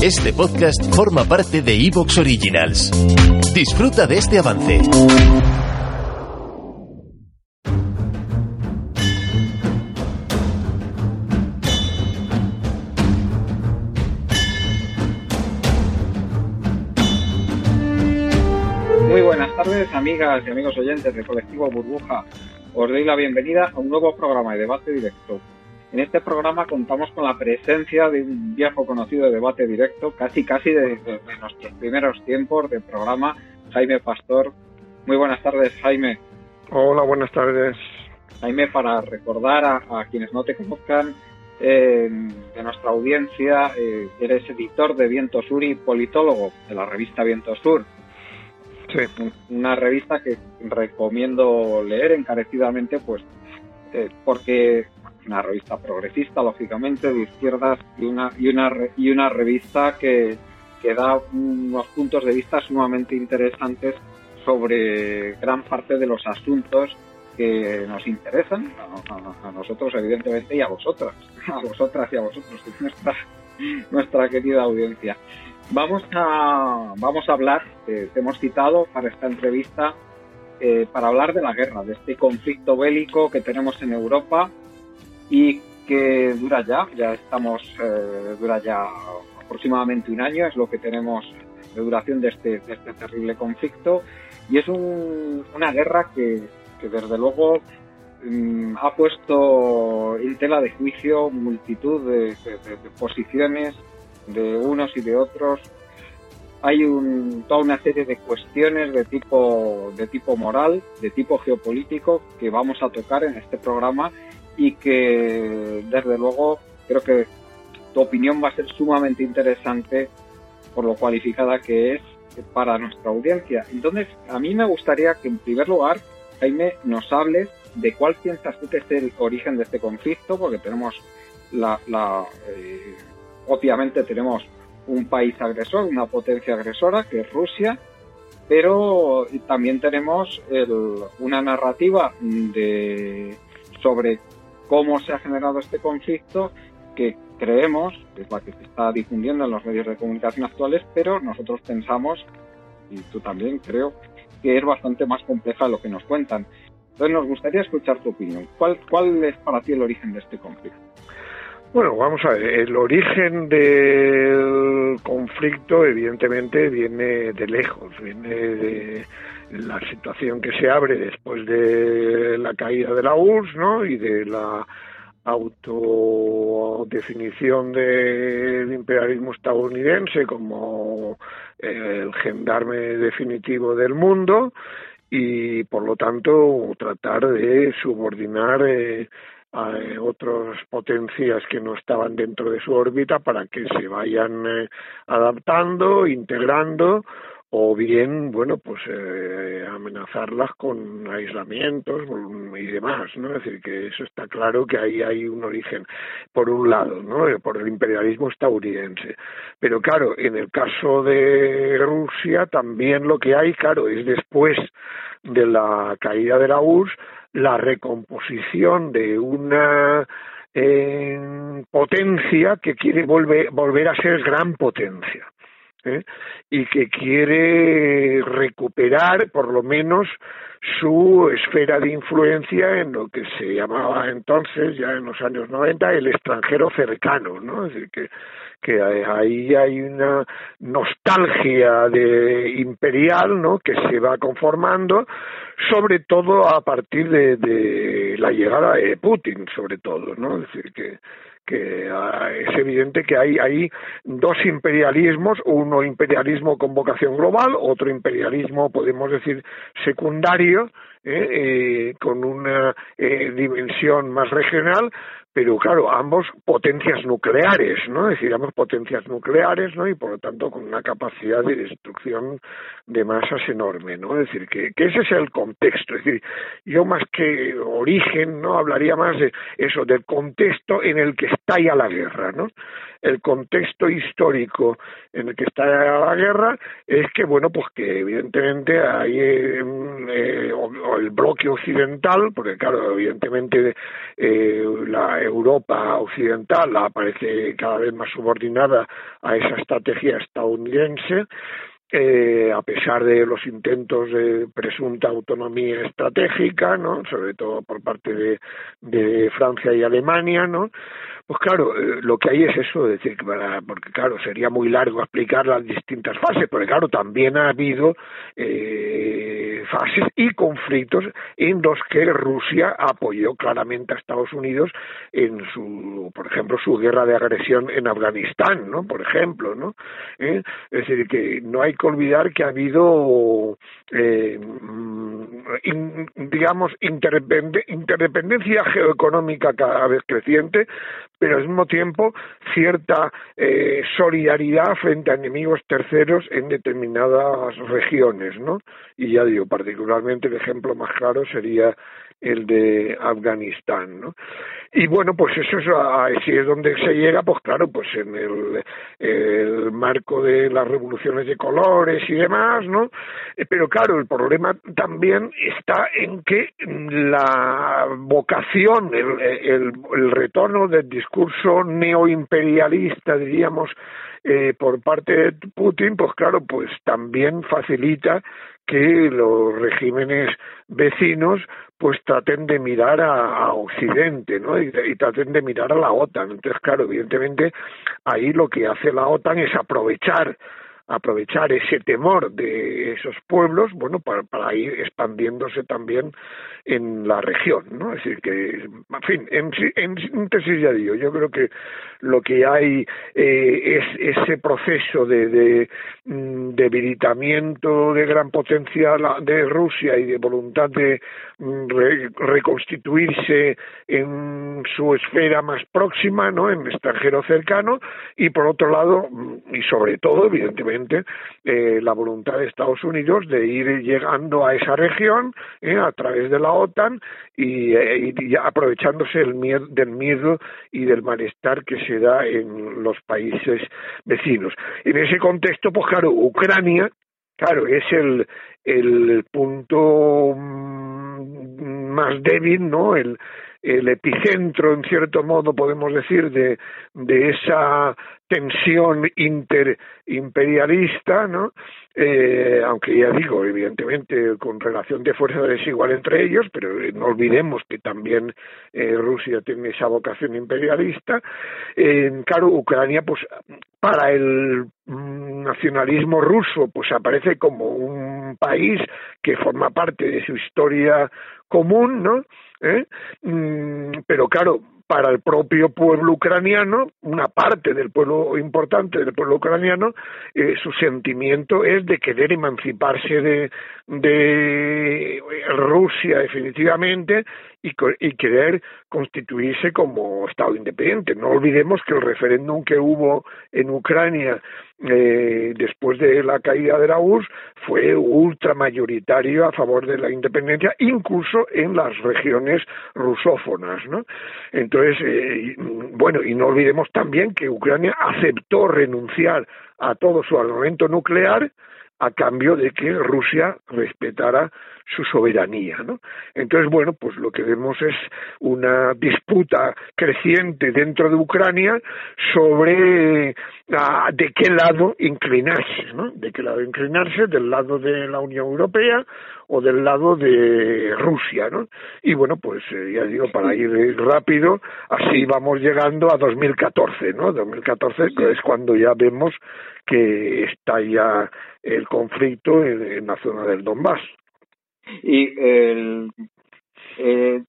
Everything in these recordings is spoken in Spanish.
Este podcast forma parte de Evox Originals. Disfruta de este avance. Muy buenas tardes, amigas y amigos oyentes del colectivo Burbuja. Os doy la bienvenida a un nuevo programa de debate directo. En este programa contamos con la presencia de un viejo conocido de debate directo, casi casi desde de nuestros primeros tiempos de programa, Jaime Pastor. Muy buenas tardes, Jaime. Hola, buenas tardes. Jaime, para recordar a, a quienes no te conozcan eh, de nuestra audiencia, eh, eres editor de Viento Sur y politólogo de la revista Viento Sur. Sí. Una revista que recomiendo leer encarecidamente, pues eh, porque una revista progresista, lógicamente, de izquierdas y una, y una, y una revista que, que da unos puntos de vista sumamente interesantes sobre gran parte de los asuntos que nos interesan, a, nosotros evidentemente y a vosotras, a vosotras y a vosotros, nuestra, nuestra querida audiencia. Vamos a, vamos a hablar, eh, te hemos citado para esta entrevista, eh, para hablar de la guerra, de este conflicto bélico que tenemos en Europa y que dura ya, ya estamos, eh, dura ya aproximadamente un año, es lo que tenemos de duración de este, este terrible conflicto y es un, una guerra que, desde luego mmm, ha puesto en tela de juicio multitud de, posiciones de unos y de otros. Hay un, toda una serie de cuestiones de tipo, de tipo moral, de tipo geopolítico que vamos a tocar en este programa y que desde luego creo que tu opinión va a ser sumamente interesante por lo cualificada que es para nuestra audiencia. Entonces, a mí me gustaría que en primer lugar, Jaime, nos hables de cuál piensas tú que es el origen de este conflicto, porque tenemos la, la eh, obviamente tenemos un país agresor, una potencia agresora, que es Rusia, pero también tenemos el, una narrativa de, sobre cómo se ha generado este conflicto que creemos, que es la que se está difundiendo en los medios de comunicación actuales, pero nosotros pensamos, y tú también creo, que es bastante más compleja lo que nos cuentan. Entonces nos gustaría escuchar tu opinión. ¿Cuál, cuál es para ti el origen de este conflicto? Bueno, vamos a ver, el origen del conflicto evidentemente viene de lejos, viene de la situación que se abre después de la caída de la URSS, ¿no? Y de la autodefinición del imperialismo estadounidense como el gendarme definitivo del mundo y por lo tanto tratar de subordinar eh, a otras potencias que no estaban dentro de su órbita para que se vayan eh, adaptando, integrando o bien, bueno, pues eh, amenazarlas con aislamientos y demás, ¿no? Es decir, que eso está claro que ahí hay un origen, por un lado, ¿no? Por el imperialismo estadounidense. Pero claro, en el caso de Rusia también lo que hay, claro, es después de la caída de la URSS, la recomposición de una eh, potencia que quiere volver, volver a ser gran potencia. ¿Eh? y que quiere recuperar por lo menos su esfera de influencia en lo que se llamaba entonces, ya en los años 90, el extranjero cercano, ¿no? Es decir, que, que ahí hay una nostalgia de imperial, ¿no? Que se va conformando, sobre todo a partir de, de la llegada de Putin, sobre todo, ¿no? Es decir, que, que uh, es evidente que hay, hay dos imperialismos, uno imperialismo con vocación global, otro imperialismo, podemos decir, secundario, eh, con una eh, dimensión más regional, pero claro, ambos potencias nucleares, ¿no? Es decir, ambos potencias nucleares, ¿no? Y por lo tanto con una capacidad de destrucción de masas enorme, ¿no? Es decir, que, que ese es el contexto. Es decir, yo más que origen, ¿no? Hablaría más de eso, del contexto en el que estalla la guerra, ¿no? El contexto histórico en el que está la guerra es que, bueno, pues que evidentemente hay eh, el bloque occidental, porque claro, evidentemente eh, la Europa occidental aparece cada vez más subordinada a esa estrategia estadounidense, eh, a pesar de los intentos de presunta autonomía estratégica, ¿no? sobre todo por parte de Francia y Alemania, ¿no? Pues claro, eh, lo que hay es eso, decir, porque claro, sería muy largo explicar las distintas fases, porque claro, también ha habido eh, fases y conflictos en los que Rusia apoyó claramente a Estados Unidos en su, por ejemplo, su guerra de agresión en Afganistán, ¿no? Por ejemplo, ¿no? ¿Eh? Es decir, que no hay que olvidar que ha habido, eh, digamos, interdependencia geoeconómica cada vez creciente, pero al mismo tiempo cierta eh, solidaridad frente a enemigos terceros en determinadas regiones, ¿no? Y ya digo, particularmente el ejemplo más claro sería el de Afganistán, ¿no? Y bueno, pues eso es, así es donde se llega, pues claro, pues en el, el, marco de las revoluciones de colores y demás, ¿no? Eh, pero claro, el problema también está en que la vocación, el, el, el retorno del discurso neoimperialista, diríamos, eh, por parte de Putin, pues claro, pues también facilita que los regímenes vecinos pues traten de mirar a, Occidente, ¿no? Y, traten de mirar a la OTAN. Entonces, claro, evidentemente ahí lo que hace la OTAN es aprovechar aprovechar ese temor de esos pueblos, bueno, para, para ir expandiéndose también en la región, ¿no? Es decir, que, en fin, en, síntesis ya digo, yo creo que lo que hay eh, es ese proceso de, de mm, debilitamiento de gran potencia de Rusia y de voluntad de mm, reconstituirse en su esfera más próxima, ¿no? En extranjero cercano, y por otro lado, mm, y sobre todo, evidentemente, eh, la voluntad de Estados Unidos de ir llegando a esa región eh, a través de la OTAN y, eh, aprovechándose el miedo, del miedo y del malestar que se da en los países vecinos. En ese contexto, pues claro, Ucrania, claro, es el, el punto mm, más débil, ¿no? El, el epicentro, en cierto modo, podemos decir, de, de esa tensión interimperialista, ¿no? Eh, aunque ya digo, evidentemente, con relación de fuerza desigual entre ellos, pero no olvidemos que también eh, Rusia tiene esa vocación imperialista. Eh, claro, Ucrania, pues, para el mm, nacionalismo ruso, pues aparece como un país que forma parte de su historia común, ¿no? ¿Eh? Mm, pero claro, para el propio pueblo ucraniano, una parte del pueblo importante del pueblo ucraniano, eh, su sentimiento es de querer emanciparse de, de Rusia definitivamente y, y, querer constituirse como Estado independiente. No olvidemos que el referéndum que hubo en Ucrania eh, después de la caída de la URSS fue ultramayoritario a favor de la independencia, incluso en las regiones rusófonas. ¿no? Entonces, eh, bueno, y no olvidemos también que Ucrania aceptó renunciar a todo su armamento nuclear a cambio de que Rusia respetara su soberanía, ¿no? Entonces, bueno, pues lo que vemos es una disputa creciente dentro de Ucrania sobre ah, de qué lado inclinarse, ¿no? De qué lado inclinarse, del lado de la Unión Europea o del lado de Rusia, ¿no? Y bueno, pues eh, ya digo, para ir rápido, así vamos llegando a 2014, ¿no? 2014 es cuando ya vemos que está ya el conflicto en la zona del Donbass. Y el, el,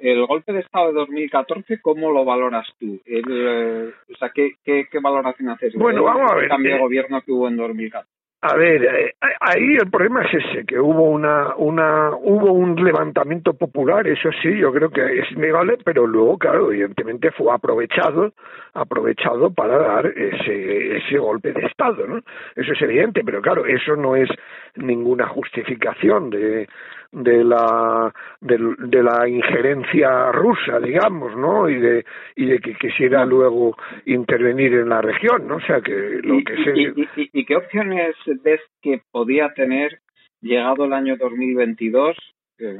el, golpe de Estado de 2014, ¿cómo lo valoras tú? El, eh, o sea, ¿qué, qué, qué valoración haces? Bueno, vamos a ver. El cambio de gobierno que hubo en 2014. A ver, eh, ahí el problema es ese, que hubo una, una, hubo un levantamiento popular, eso sí, yo creo que es innegable, pero luego, claro, evidentemente fue aprovechado, aprovechado para dar ese, ese golpe de Estado, ¿no? Eso es evidente, pero claro, eso no es ninguna justificación de, de la de, la injerencia rusa digamos no y de y de que quisiera luego intervenir en la región no o sea que lo que se y, qué opciones ves que podía tener llegado el año 2022 que,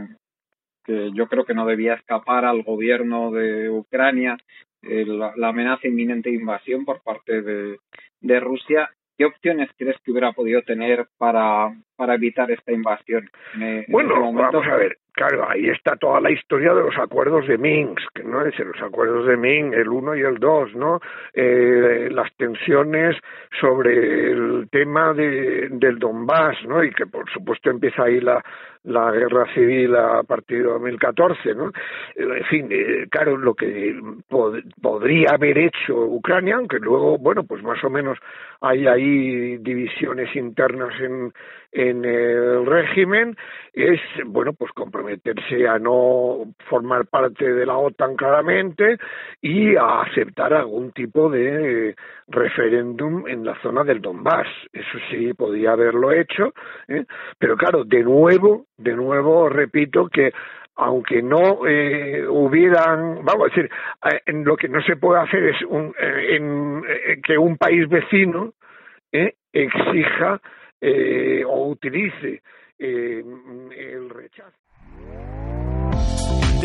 que yo creo que no debía escapar al gobierno de Ucrania eh, la, la, amenaza inminente de invasión por parte de, de Rusia ¿Qué opciones crees que hubiera podido tener para, para evitar esta invasión? bueno, este vamos a ver. Claro, ahí está toda la historia de los acuerdos de Minsk, ¿no? Es los acuerdos de Minsk, el 1 y el 2, ¿no? Eh, las tensiones sobre el tema de, del Donbass, ¿no? Y que por supuesto empieza ahí la, la guerra civil a partir de 2014, ¿no? En fin, eh, claro, lo que podría haber hecho Ucrania, aunque luego, bueno, pues más o menos hay ahí divisiones internas en, en el régimen, es, bueno, pues comprometerse a no formar parte de la OTAN claramente y a aceptar algún tipo de referéndum en la zona del Donbass. Eso sí, podía haberlo hecho, ¿eh? pero claro, de nuevo, de nuevo, repito que aunque no eh, hubieran, vamos a decir, eh, lo que no se puede hacer es un, eh, en, que un país vecino exija o utilice el rechazo.